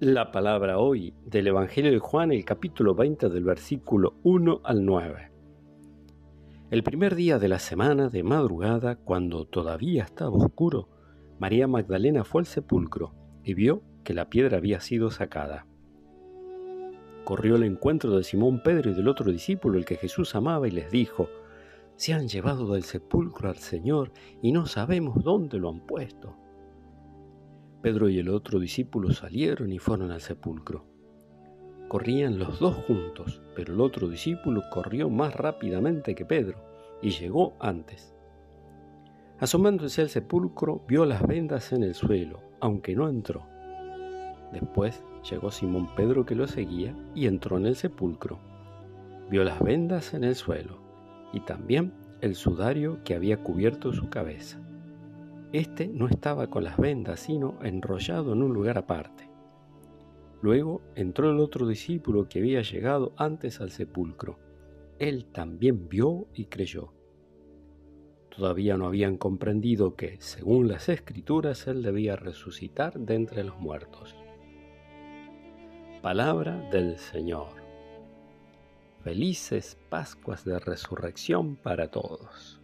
La palabra hoy del Evangelio de Juan, el capítulo 20 del versículo 1 al 9. El primer día de la semana, de madrugada, cuando todavía estaba oscuro, María Magdalena fue al sepulcro y vio que la piedra había sido sacada. Corrió al encuentro de Simón Pedro y del otro discípulo, el que Jesús amaba, y les dijo, Se han llevado del sepulcro al Señor y no sabemos dónde lo han puesto. Pedro y el otro discípulo salieron y fueron al sepulcro. Corrían los dos juntos, pero el otro discípulo corrió más rápidamente que Pedro y llegó antes. Asomándose al sepulcro, vio las vendas en el suelo, aunque no entró. Después llegó Simón Pedro que lo seguía y entró en el sepulcro. Vio las vendas en el suelo y también el sudario que había cubierto su cabeza. Este no estaba con las vendas, sino enrollado en un lugar aparte. Luego entró el otro discípulo que había llegado antes al sepulcro. Él también vio y creyó. Todavía no habían comprendido que, según las escrituras, Él debía resucitar de entre los muertos. Palabra del Señor. Felices Pascuas de Resurrección para todos.